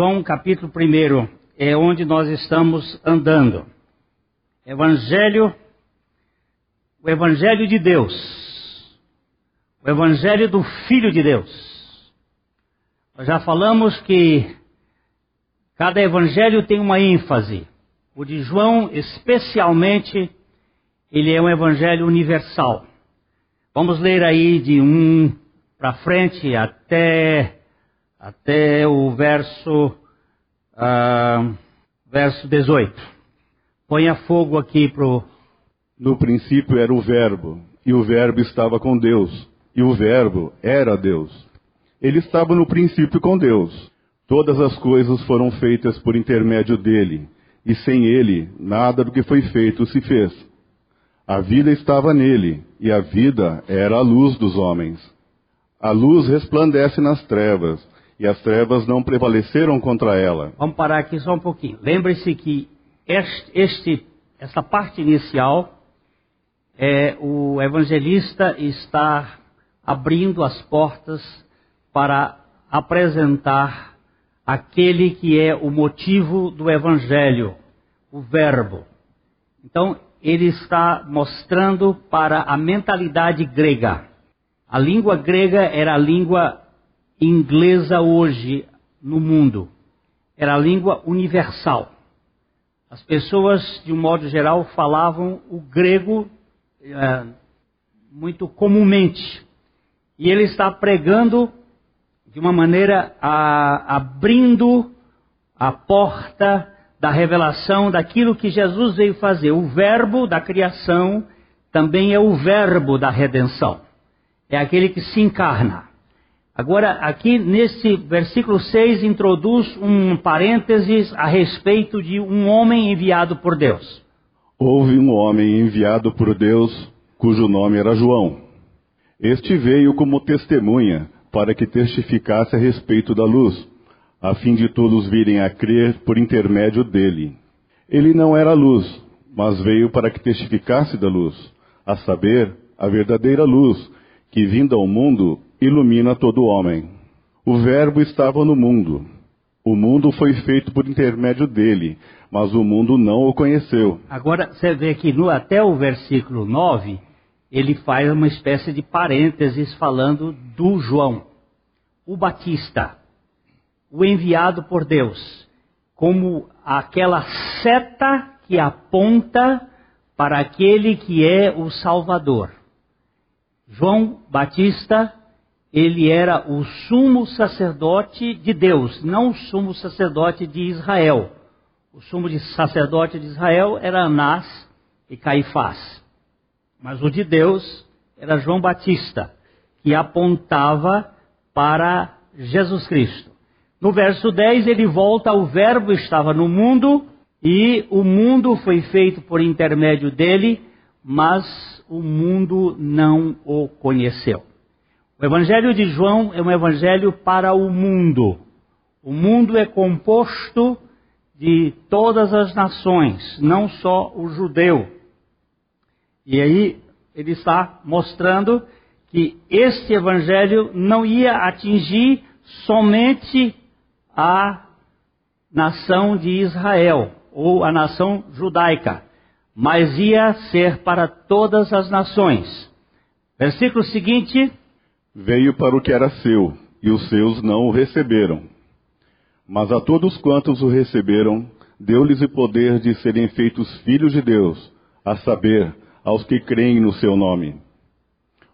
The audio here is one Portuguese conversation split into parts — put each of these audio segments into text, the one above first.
João capítulo 1 é onde nós estamos andando. Evangelho, o Evangelho de Deus, o Evangelho do Filho de Deus. Nós já falamos que cada Evangelho tem uma ênfase. O de João, especialmente, ele é um Evangelho universal. Vamos ler aí de um para frente até até o verso, uh, verso 18. Ponha fogo aqui pro. No princípio era o Verbo, e o Verbo estava com Deus, e o Verbo era Deus. Ele estava no princípio com Deus. Todas as coisas foram feitas por intermédio dele, e sem ele nada do que foi feito se fez. A vida estava nele, e a vida era a luz dos homens. A luz resplandece nas trevas, e as trevas não prevaleceram contra ela. Vamos parar aqui só um pouquinho. Lembre-se que este, este, essa parte inicial, é, o evangelista está abrindo as portas para apresentar aquele que é o motivo do evangelho, o Verbo. Então, ele está mostrando para a mentalidade grega. A língua grega era a língua inglesa hoje no mundo. Era a língua universal. As pessoas, de um modo geral, falavam o grego é, muito comumente. E ele está pregando de uma maneira a, abrindo a porta da revelação daquilo que Jesus veio fazer. O verbo da criação também é o verbo da redenção. É aquele que se encarna. Agora, aqui nesse versículo 6 introduz um parênteses a respeito de um homem enviado por Deus. Houve um homem enviado por Deus, cujo nome era João. Este veio como testemunha para que testificasse a respeito da luz, a fim de todos virem a crer por intermédio dele. Ele não era luz, mas veio para que testificasse da luz, a saber, a verdadeira luz, que vinda ao mundo ilumina todo homem. O Verbo estava no mundo. O mundo foi feito por intermédio dele, mas o mundo não o conheceu. Agora, você vê que no, até o versículo 9, ele faz uma espécie de parênteses falando do João, o Batista, o enviado por Deus, como aquela seta que aponta para aquele que é o Salvador. João Batista ele era o sumo sacerdote de Deus, não o sumo sacerdote de Israel. O sumo sacerdote de Israel era Anás e Caifás. Mas o de Deus era João Batista, que apontava para Jesus Cristo. No verso 10 ele volta ao Verbo estava no mundo e o mundo foi feito por intermédio dele, mas o mundo não o conheceu. O Evangelho de João é um evangelho para o mundo. O mundo é composto de todas as nações, não só o judeu. E aí ele está mostrando que este evangelho não ia atingir somente a nação de Israel ou a nação judaica, mas ia ser para todas as nações. Versículo seguinte Veio para o que era seu, e os seus não o receberam. Mas a todos quantos o receberam, deu-lhes o poder de serem feitos filhos de Deus, a saber, aos que creem no seu nome.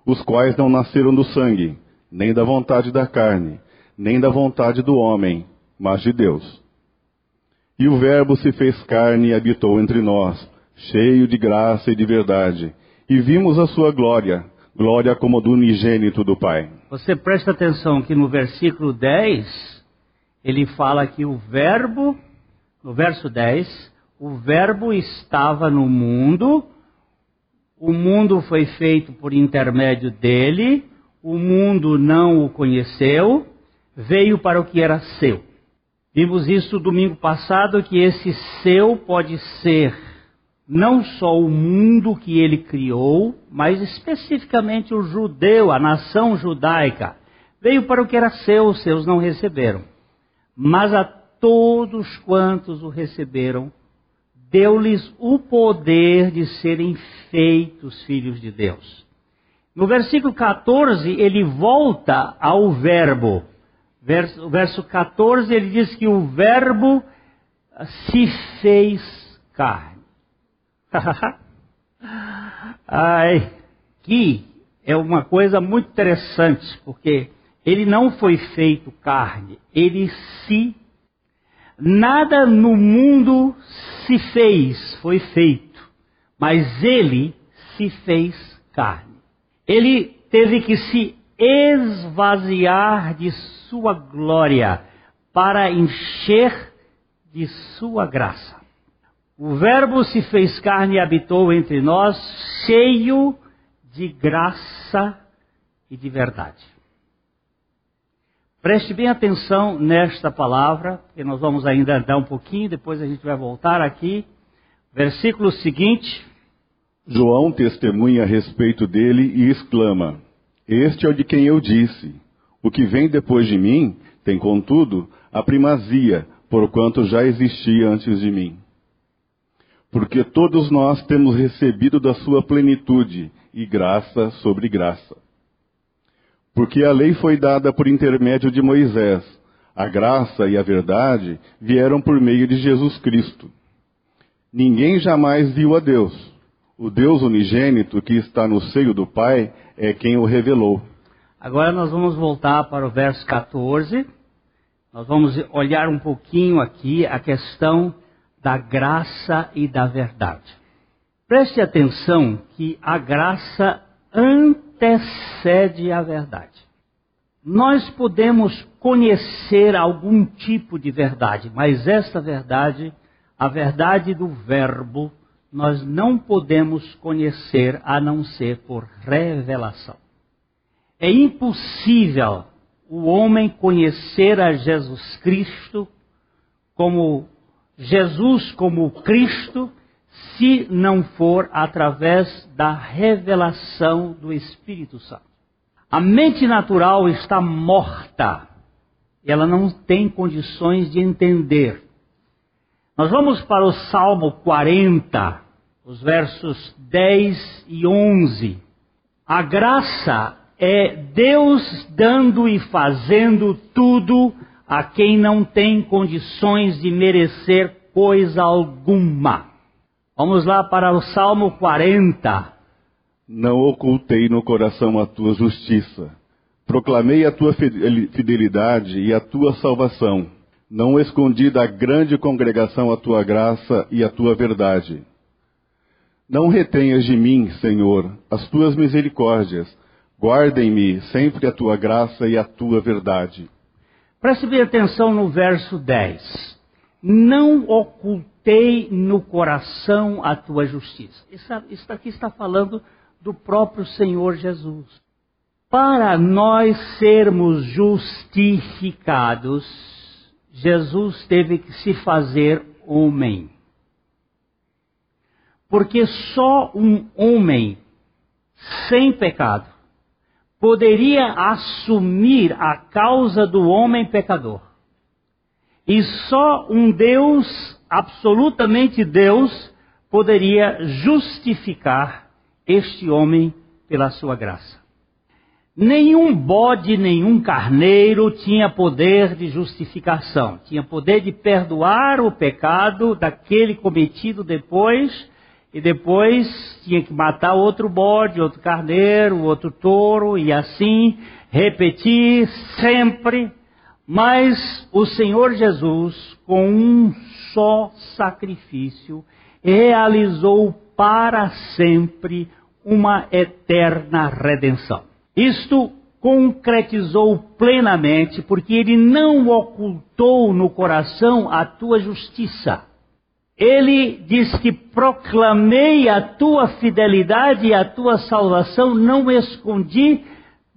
Os quais não nasceram do sangue, nem da vontade da carne, nem da vontade do homem, mas de Deus. E o Verbo se fez carne e habitou entre nós, cheio de graça e de verdade, e vimos a sua glória glória como do unigênito do Pai. Você presta atenção que no versículo 10, ele fala que o Verbo, no verso 10, o Verbo estava no mundo, o mundo foi feito por intermédio dele, o mundo não o conheceu, veio para o que era seu. Vimos isso domingo passado, que esse seu pode ser não só o mundo que ele criou, mas especificamente o judeu, a nação judaica. Veio para o que era seu, os seus não receberam. Mas a todos quantos o receberam, deu-lhes o poder de serem feitos filhos de Deus. No versículo 14, ele volta ao verbo. Verso, verso 14, ele diz que o verbo se fez carne. Ai, que é uma coisa muito interessante, porque ele não foi feito carne, ele se. Nada no mundo se fez, foi feito, mas ele se fez carne. Ele teve que se esvaziar de sua glória para encher de sua graça. O Verbo se fez carne e habitou entre nós, cheio de graça e de verdade. Preste bem atenção nesta palavra, que nós vamos ainda andar um pouquinho, depois a gente vai voltar aqui. Versículo seguinte. João testemunha a respeito dele e exclama: Este é o de quem eu disse: O que vem depois de mim tem, contudo, a primazia, porquanto já existia antes de mim. Porque todos nós temos recebido da sua plenitude e graça sobre graça. Porque a lei foi dada por intermédio de Moisés, a graça e a verdade vieram por meio de Jesus Cristo. Ninguém jamais viu a Deus. O Deus unigênito que está no seio do Pai é quem o revelou. Agora nós vamos voltar para o verso 14. Nós vamos olhar um pouquinho aqui a questão da graça e da verdade. Preste atenção que a graça antecede a verdade. Nós podemos conhecer algum tipo de verdade, mas essa verdade, a verdade do Verbo, nós não podemos conhecer a não ser por revelação. É impossível o homem conhecer a Jesus Cristo como Jesus como Cristo se não for através da revelação do Espírito Santo. A mente natural está morta. Ela não tem condições de entender. Nós vamos para o Salmo 40, os versos 10 e 11. A graça é Deus dando e fazendo tudo a quem não tem condições de merecer coisa alguma. Vamos lá para o Salmo 40. Não ocultei no coração a tua justiça. Proclamei a tua fidelidade e a tua salvação. Não escondi da grande congregação a tua graça e a tua verdade. Não retenhas de mim, Senhor, as tuas misericórdias. Guardem-me sempre a tua graça e a tua verdade. Preste bem atenção no verso 10. Não ocultei no coração a tua justiça. Isso aqui está falando do próprio Senhor Jesus. Para nós sermos justificados, Jesus teve que se fazer homem. Porque só um homem sem pecado poderia assumir a causa do homem pecador. E só um Deus absolutamente Deus poderia justificar este homem pela sua graça. Nenhum bode, nenhum carneiro tinha poder de justificação, tinha poder de perdoar o pecado daquele cometido depois, e depois tinha que matar outro bode, outro carneiro, outro touro, e assim repetir sempre. Mas o Senhor Jesus, com um só sacrifício, realizou para sempre uma eterna redenção. Isto concretizou plenamente, porque ele não ocultou no coração a tua justiça. Ele diz que proclamei a tua fidelidade e a tua salvação, não escondi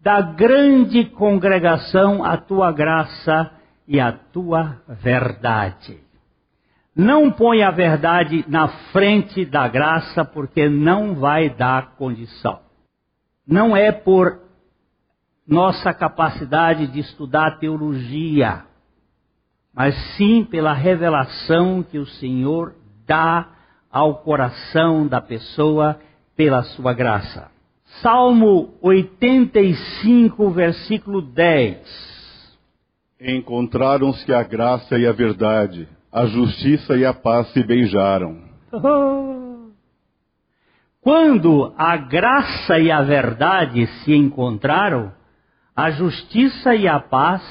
da grande congregação a tua graça e a tua verdade. Não põe a verdade na frente da graça, porque não vai dar condição. Não é por nossa capacidade de estudar teologia, mas sim pela revelação que o Senhor dá ao coração da pessoa pela sua graça. Salmo 85, versículo 10. Encontraram-se a graça e a verdade, a justiça e a paz se beijaram. Quando a graça e a verdade se encontraram, a justiça e a paz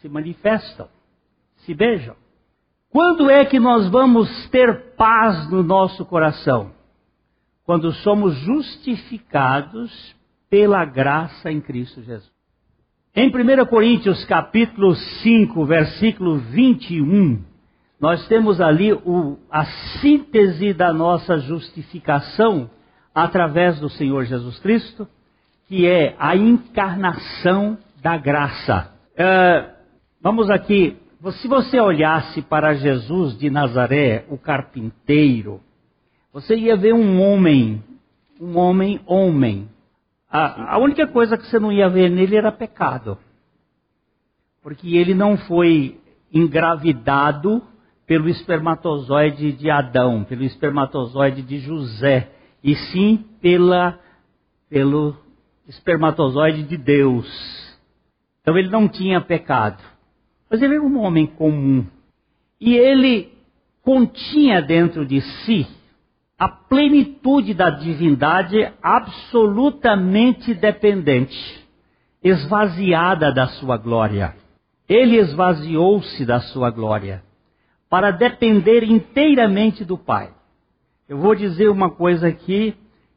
se manifestam, se beijam. Quando é que nós vamos ter paz no nosso coração? Quando somos justificados pela graça em Cristo Jesus. Em 1 Coríntios capítulo 5, versículo 21, nós temos ali o, a síntese da nossa justificação através do Senhor Jesus Cristo, que é a encarnação da graça. Uh, vamos aqui, se você olhasse para Jesus de Nazaré, o carpinteiro, você ia ver um homem, um homem homem. A, a única coisa que você não ia ver nele era pecado. Porque ele não foi engravidado pelo espermatozoide de Adão, pelo espermatozoide de José, e sim pela, pelo espermatozoide de Deus. Então ele não tinha pecado. Mas ele era um homem comum. E ele continha dentro de si a plenitude da divindade absolutamente dependente, esvaziada da sua glória. Ele esvaziou-se da sua glória para depender inteiramente do Pai. Eu vou dizer uma coisa aqui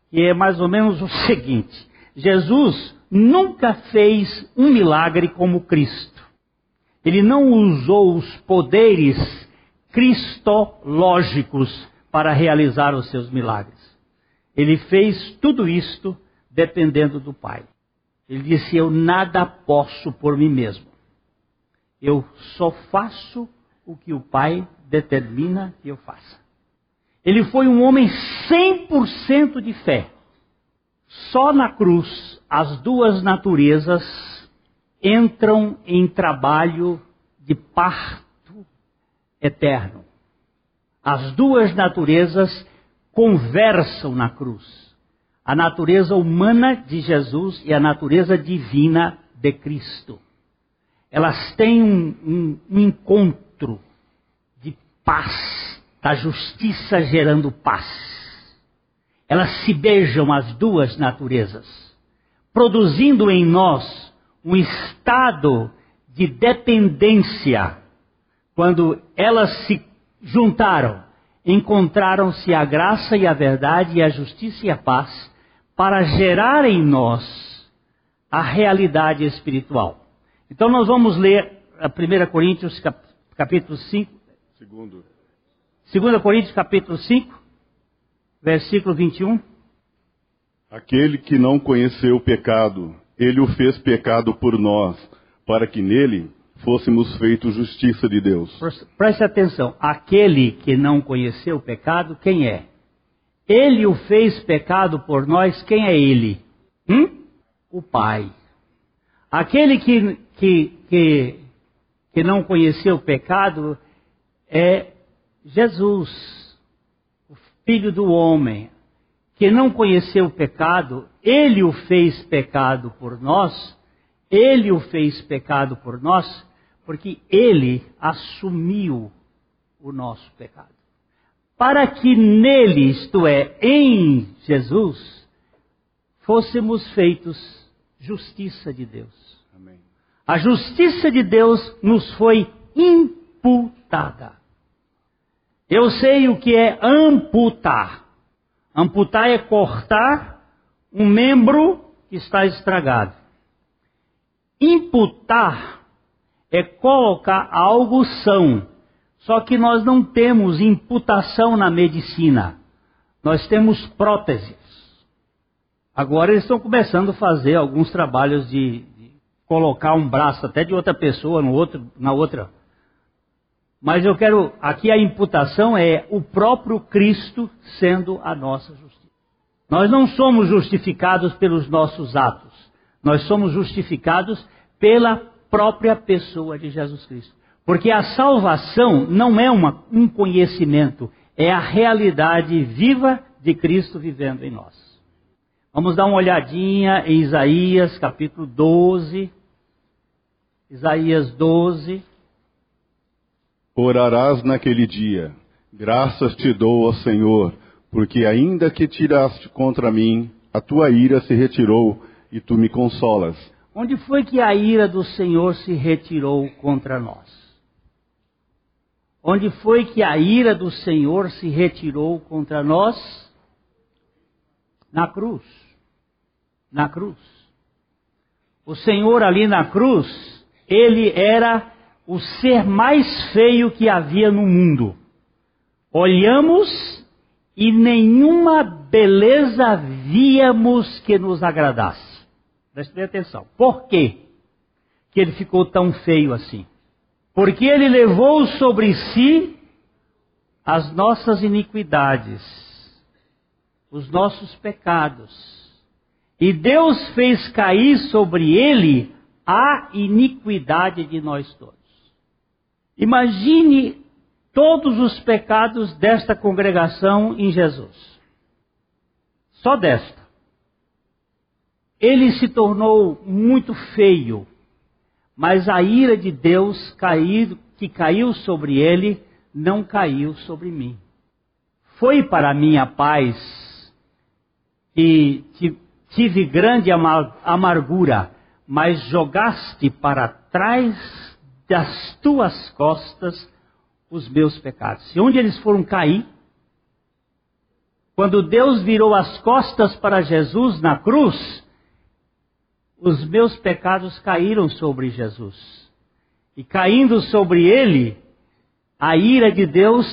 que é mais ou menos o seguinte: Jesus nunca fez um milagre como Cristo. Ele não usou os poderes cristológicos para realizar os seus milagres. Ele fez tudo isto dependendo do Pai. Ele disse: Eu nada posso por mim mesmo. Eu só faço o que o Pai determina que eu faça. Ele foi um homem 100% de fé. Só na cruz as duas naturezas entram em trabalho de parto eterno. As duas naturezas conversam na cruz. A natureza humana de Jesus e a natureza divina de Cristo. Elas têm um, um, um encontro de paz, da justiça gerando paz. Elas se beijam as duas naturezas, produzindo em nós um estado de dependência. Quando elas se juntaram, encontraram-se a graça e a verdade e a justiça e a paz para gerar em nós a realidade espiritual. Então nós vamos ler a 1 Coríntios capítulo 5. Segundo. 2 Coríntios capítulo 5, versículo 21. Aquele que não conheceu o pecado, ele o fez pecado por nós, para que nele fôssemos feitos justiça de Deus. Preste atenção, aquele que não conheceu o pecado, quem é? Ele o fez pecado por nós, quem é ele? Hum? O Pai. Aquele que, que, que, que não conheceu o pecado é Jesus, o Filho do homem. Que não conheceu o pecado, ele o fez pecado por nós, ele o fez pecado por nós, porque ele assumiu o nosso pecado. Para que nele, isto é, em Jesus, fôssemos feitos justiça de Deus. Amém. A justiça de Deus nos foi imputada. Eu sei o que é amputar. Amputar é cortar um membro que está estragado. Imputar é colocar algo são. Só que nós não temos imputação na medicina. Nós temos próteses. Agora eles estão começando a fazer alguns trabalhos de, de colocar um braço até de outra pessoa no outro, na outra. Mas eu quero, aqui a imputação é o próprio Cristo sendo a nossa justiça. Nós não somos justificados pelos nossos atos. Nós somos justificados pela própria pessoa de Jesus Cristo. Porque a salvação não é uma, um conhecimento, é a realidade viva de Cristo vivendo em nós. Vamos dar uma olhadinha em Isaías capítulo 12. Isaías 12. Orarás naquele dia, graças te dou, ó Senhor, porque ainda que tiraste contra mim, a tua ira se retirou e tu me consolas. Onde foi que a ira do Senhor se retirou contra nós? Onde foi que a ira do Senhor se retirou contra nós? Na cruz. Na cruz. O Senhor ali na cruz, ele era o ser mais feio que havia no mundo. Olhamos e nenhuma beleza víamos que nos agradasse. Preste atenção. Por quê que ele ficou tão feio assim? Porque ele levou sobre si as nossas iniquidades, os nossos pecados. E Deus fez cair sobre ele a iniquidade de nós todos. Imagine todos os pecados desta congregação em Jesus. Só desta. Ele se tornou muito feio, mas a ira de Deus que caiu sobre ele não caiu sobre mim. Foi para minha paz que tive grande amargura, mas jogaste para trás das tuas costas os meus pecados. E onde eles foram cair? Quando Deus virou as costas para Jesus na cruz, os meus pecados caíram sobre Jesus. E caindo sobre ele, a ira de Deus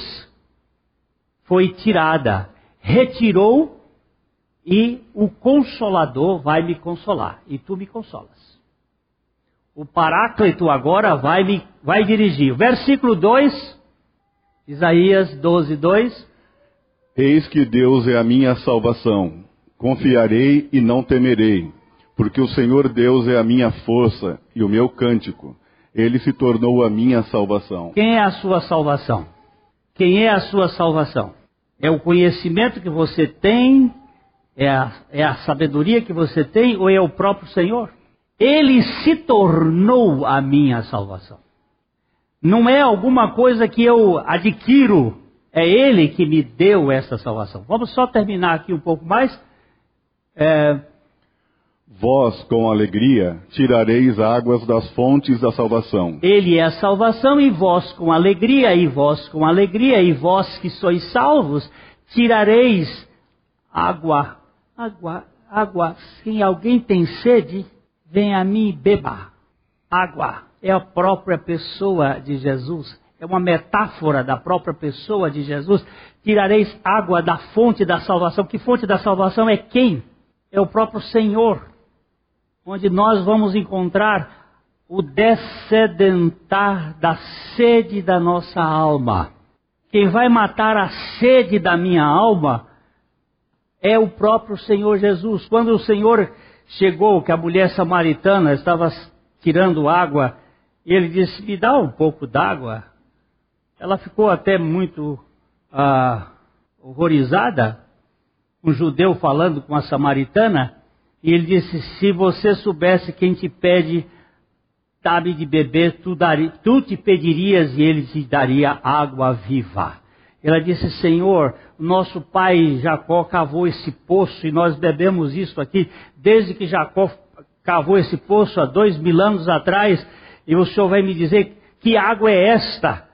foi tirada, retirou e o consolador vai me consolar e tu me consolas. O Paráclito agora vai me vai dirigir. Versículo 2, Isaías 12, 2. Eis que Deus é a minha salvação. Confiarei e não temerei porque o Senhor Deus é a minha força e o meu cântico. Ele se tornou a minha salvação. Quem é a sua salvação? Quem é a sua salvação? É o conhecimento que você tem? É a, é a sabedoria que você tem? Ou é o próprio Senhor? Ele se tornou a minha salvação. Não é alguma coisa que eu adquiro, é Ele que me deu essa salvação. Vamos só terminar aqui um pouco mais. É, Vós, com alegria, tirareis águas das fontes da salvação. Ele é a salvação, e vós com alegria, e vós com alegria, e vós que sois salvos, tirareis água, água, água. Se alguém tem sede, vem a mim e beba. Água é a própria pessoa de Jesus. É uma metáfora da própria pessoa de Jesus. Tirareis água da fonte da salvação. Que fonte da salvação é quem? É o próprio Senhor onde nós vamos encontrar o descedentar da sede da nossa alma. Quem vai matar a sede da minha alma é o próprio Senhor Jesus. Quando o Senhor chegou, que a mulher samaritana estava tirando água, e ele disse: Me dá um pouco d'água. Ela ficou até muito ah, horrorizada, um judeu falando com a samaritana, e ele disse: Se você soubesse quem te pede, dá-me de beber, tu, daria, tu te pedirias e ele te daria água viva. Ela disse: Senhor, nosso pai Jacó cavou esse poço e nós bebemos isso aqui desde que Jacó cavou esse poço há dois mil anos atrás. E o senhor vai me dizer que água é esta?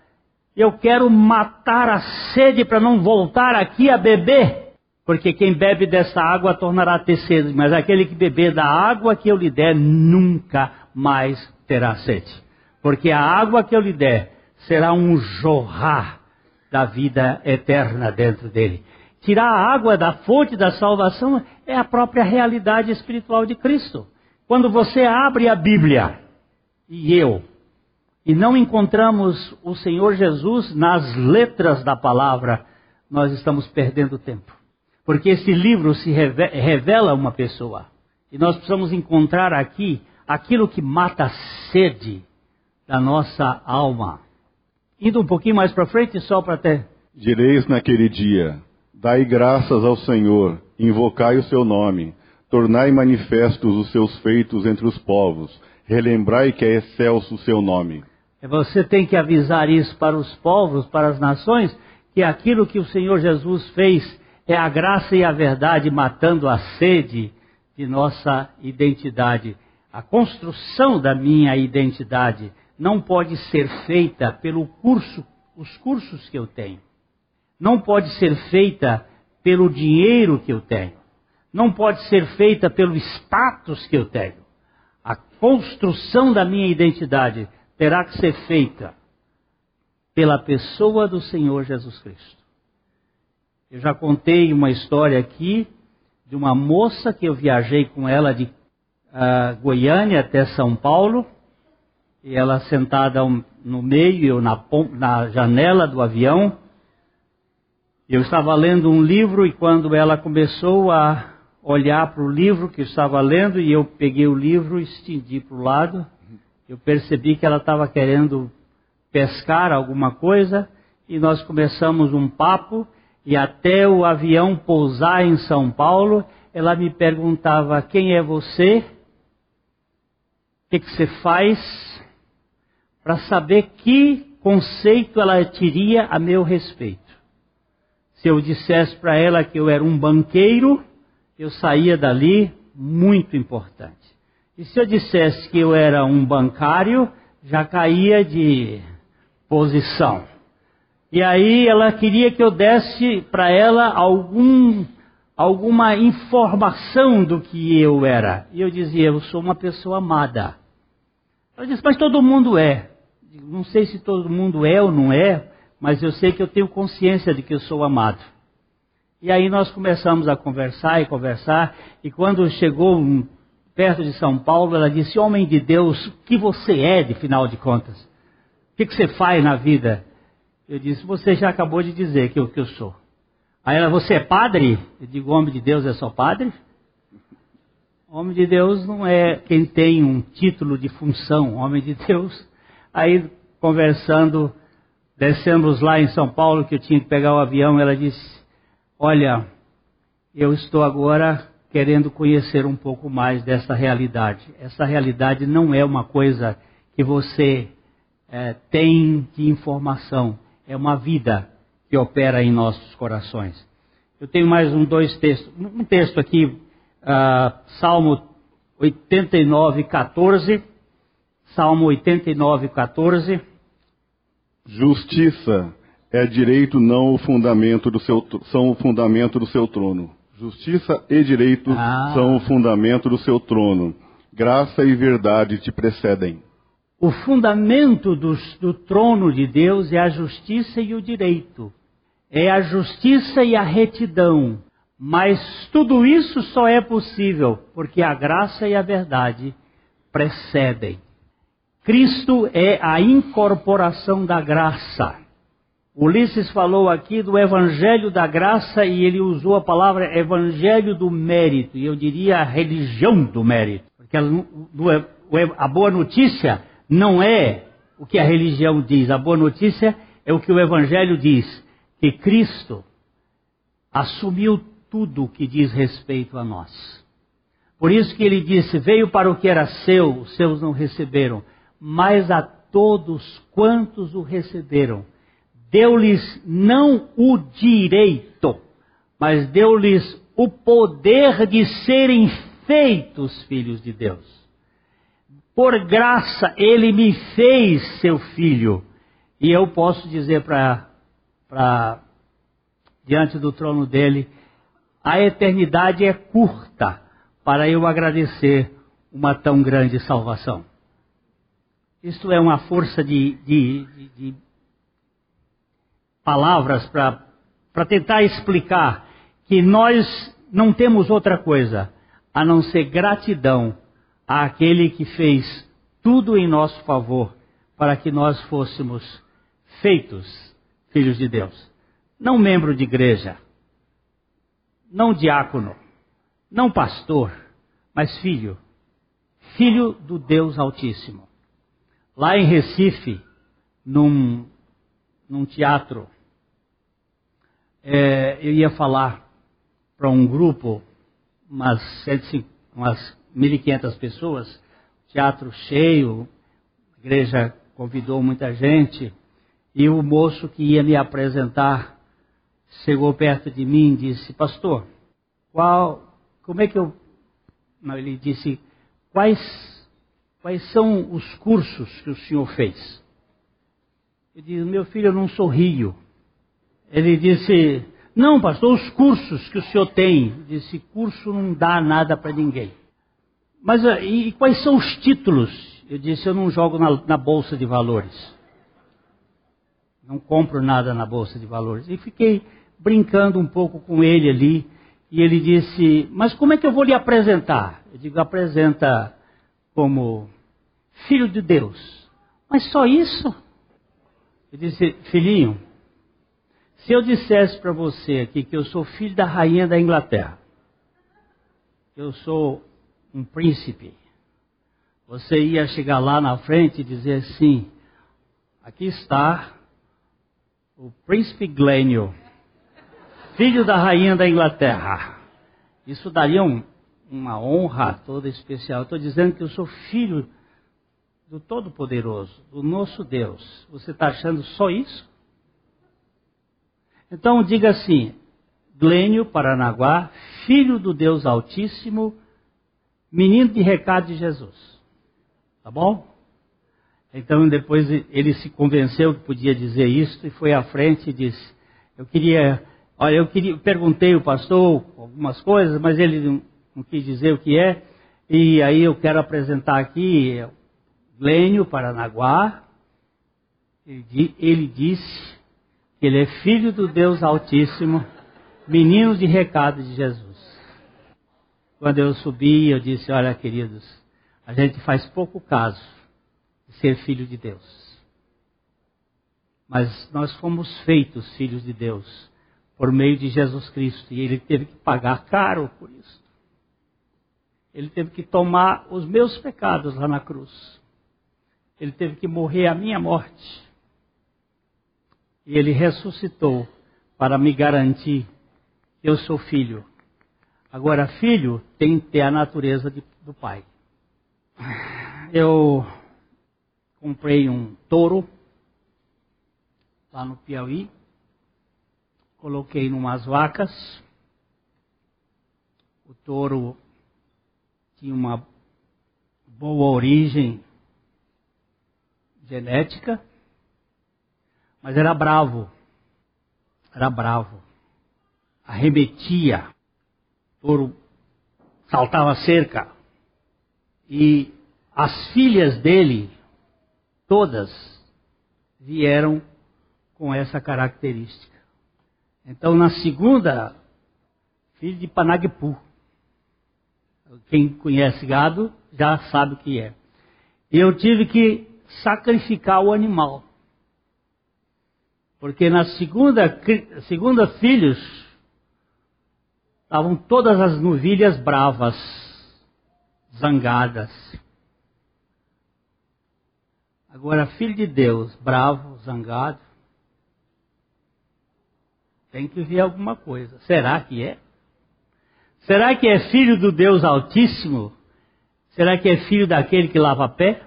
Eu quero matar a sede para não voltar aqui a beber. Porque quem bebe dessa água tornará a ter sede, mas aquele que beber da água que eu lhe der nunca mais terá sede. Porque a água que eu lhe der será um jorrar da vida eterna dentro dele. Tirar a água da fonte da salvação é a própria realidade espiritual de Cristo. Quando você abre a Bíblia, e eu, e não encontramos o Senhor Jesus nas letras da palavra, nós estamos perdendo tempo. Porque esse livro se revela uma pessoa. E nós precisamos encontrar aqui aquilo que mata a sede da nossa alma. Indo um pouquinho mais para frente, só para ter. Direis naquele dia: Dai graças ao Senhor, invocai o seu nome, tornai manifestos os seus feitos entre os povos, relembrai que é excelso o seu nome. Você tem que avisar isso para os povos, para as nações, que aquilo que o Senhor Jesus fez é a graça e a verdade matando a sede de nossa identidade. A construção da minha identidade não pode ser feita pelo curso, os cursos que eu tenho. Não pode ser feita pelo dinheiro que eu tenho. Não pode ser feita pelo status que eu tenho. A construção da minha identidade terá que ser feita pela pessoa do Senhor Jesus Cristo. Eu já contei uma história aqui de uma moça que eu viajei com ela de uh, Goiânia até São Paulo, e ela sentada no meio, na, na janela do avião. Eu estava lendo um livro e quando ela começou a olhar para o livro que eu estava lendo, e eu peguei o livro e estendi para o lado, eu percebi que ela estava querendo pescar alguma coisa e nós começamos um papo e até o avião pousar em São Paulo, ela me perguntava quem é você, o que, que você faz, para saber que conceito ela teria a meu respeito. Se eu dissesse para ela que eu era um banqueiro, eu saía dali muito importante. E se eu dissesse que eu era um bancário, já caía de posição. E aí ela queria que eu desse para ela algum, alguma informação do que eu era. E eu dizia, eu sou uma pessoa amada. Ela disse, mas todo mundo é. Não sei se todo mundo é ou não é, mas eu sei que eu tenho consciência de que eu sou amado. E aí nós começamos a conversar e conversar, e quando chegou um, perto de São Paulo, ela disse: Homem de Deus, o que você é, de final de contas? O que, que você faz na vida? Eu disse, você já acabou de dizer que eu, que eu sou. Aí ela, você é padre? Eu digo, homem de Deus é só padre? Homem de Deus não é quem tem um título de função, homem de Deus. Aí, conversando, descemos lá em São Paulo, que eu tinha que pegar o avião, ela disse, olha, eu estou agora querendo conhecer um pouco mais dessa realidade. Essa realidade não é uma coisa que você é, tem de informação, é uma vida que opera em nossos corações. Eu tenho mais um, dois textos. Um texto aqui, uh, Salmo 89, 14. Salmo 89, 14. Justiça é direito, não o fundamento do seu, são o fundamento do seu trono. Justiça e direito ah. são o fundamento do seu trono. Graça e verdade te precedem. O fundamento do, do trono de Deus é a justiça e o direito. É a justiça e a retidão. Mas tudo isso só é possível porque a graça e a verdade precedem. Cristo é a incorporação da graça. Ulisses falou aqui do evangelho da graça e ele usou a palavra evangelho do mérito, e eu diria a religião do mérito. Porque a boa notícia não é o que a religião diz. A boa notícia é o que o Evangelho diz: que Cristo assumiu tudo o que diz respeito a nós. Por isso que ele disse: Veio para o que era seu, os seus não receberam, mas a todos quantos o receberam, deu-lhes não o direito, mas deu-lhes o poder de serem feitos filhos de Deus. Por graça ele me fez seu filho. E eu posso dizer para diante do trono dele, a eternidade é curta para eu agradecer uma tão grande salvação. Isto é uma força de, de, de, de palavras para tentar explicar que nós não temos outra coisa a não ser gratidão àquele que fez tudo em nosso favor para que nós fôssemos feitos filhos de Deus. Não membro de igreja, não diácono, não pastor, mas filho. Filho do Deus Altíssimo. Lá em Recife, num num teatro. É, eu ia falar para um grupo, umas, umas 1.500 pessoas, teatro cheio, a igreja convidou muita gente, e o moço que ia me apresentar chegou perto de mim e disse, pastor, qual, como é que eu. Ele disse, quais, quais são os cursos que o senhor fez? Eu disse, meu filho, eu não sou rio. Ele disse, não, pastor, os cursos que o senhor tem. Eu disse, curso não dá nada para ninguém. Mas ah, e quais são os títulos? Eu disse, eu não jogo na, na bolsa de valores. Não compro nada na bolsa de valores. E fiquei brincando um pouco com ele ali. E ele disse: Mas como é que eu vou lhe apresentar? Eu digo: Apresenta como filho de Deus. Mas só isso? Eu disse: Filhinho, se eu dissesse para você aqui que eu sou filho da rainha da Inglaterra, eu sou um príncipe, você ia chegar lá na frente e dizer assim: aqui está o príncipe Glênio filho da rainha da Inglaterra. Isso daria um, uma honra toda especial. Estou dizendo que eu sou filho do Todo-Poderoso, do nosso Deus. Você está achando só isso? Então diga assim: Glênio Paranaguá, filho do Deus Altíssimo, menino de recado de Jesus. Tá bom? Então depois ele se convenceu que podia dizer isso e foi à frente e disse: Eu queria Olha, eu queria, perguntei ao pastor algumas coisas, mas ele não, quis dizer o que é. E aí eu quero apresentar aqui Glênio Paranaguá. Ele, ele disse que ele é filho do Deus Altíssimo, menino de recado de Jesus. Quando eu subi, eu disse: Olha, queridos, a gente faz pouco caso de ser filho de Deus. Mas nós fomos feitos filhos de Deus por meio de Jesus Cristo. E ele teve que pagar caro por isso. Ele teve que tomar os meus pecados lá na cruz. Ele teve que morrer a minha morte. E ele ressuscitou para me garantir que eu sou filho. Agora, filho tem que ter a natureza de, do pai. Eu comprei um touro lá no Piauí coloquei numas vacas. O touro tinha uma boa origem genética, mas era bravo. Era bravo. Arremetia. Touro saltava cerca. E as filhas dele, todas, vieram com essa característica. Então, na segunda, filho de Panagpu. Quem conhece gado já sabe o que é. Eu tive que sacrificar o animal. Porque na segunda, segunda filhos, estavam todas as novilhas bravas, zangadas. Agora, filho de Deus, bravo, zangado, tem que ver alguma coisa. Será que é? Será que é filho do Deus Altíssimo? Será que é filho daquele que lava pé?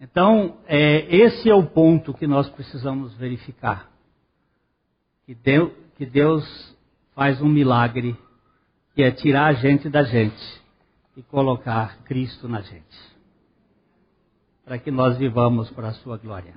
Então, é, esse é o ponto que nós precisamos verificar. Que Deus, que Deus faz um milagre, que é tirar a gente da gente e colocar Cristo na gente. Para que nós vivamos para a sua glória.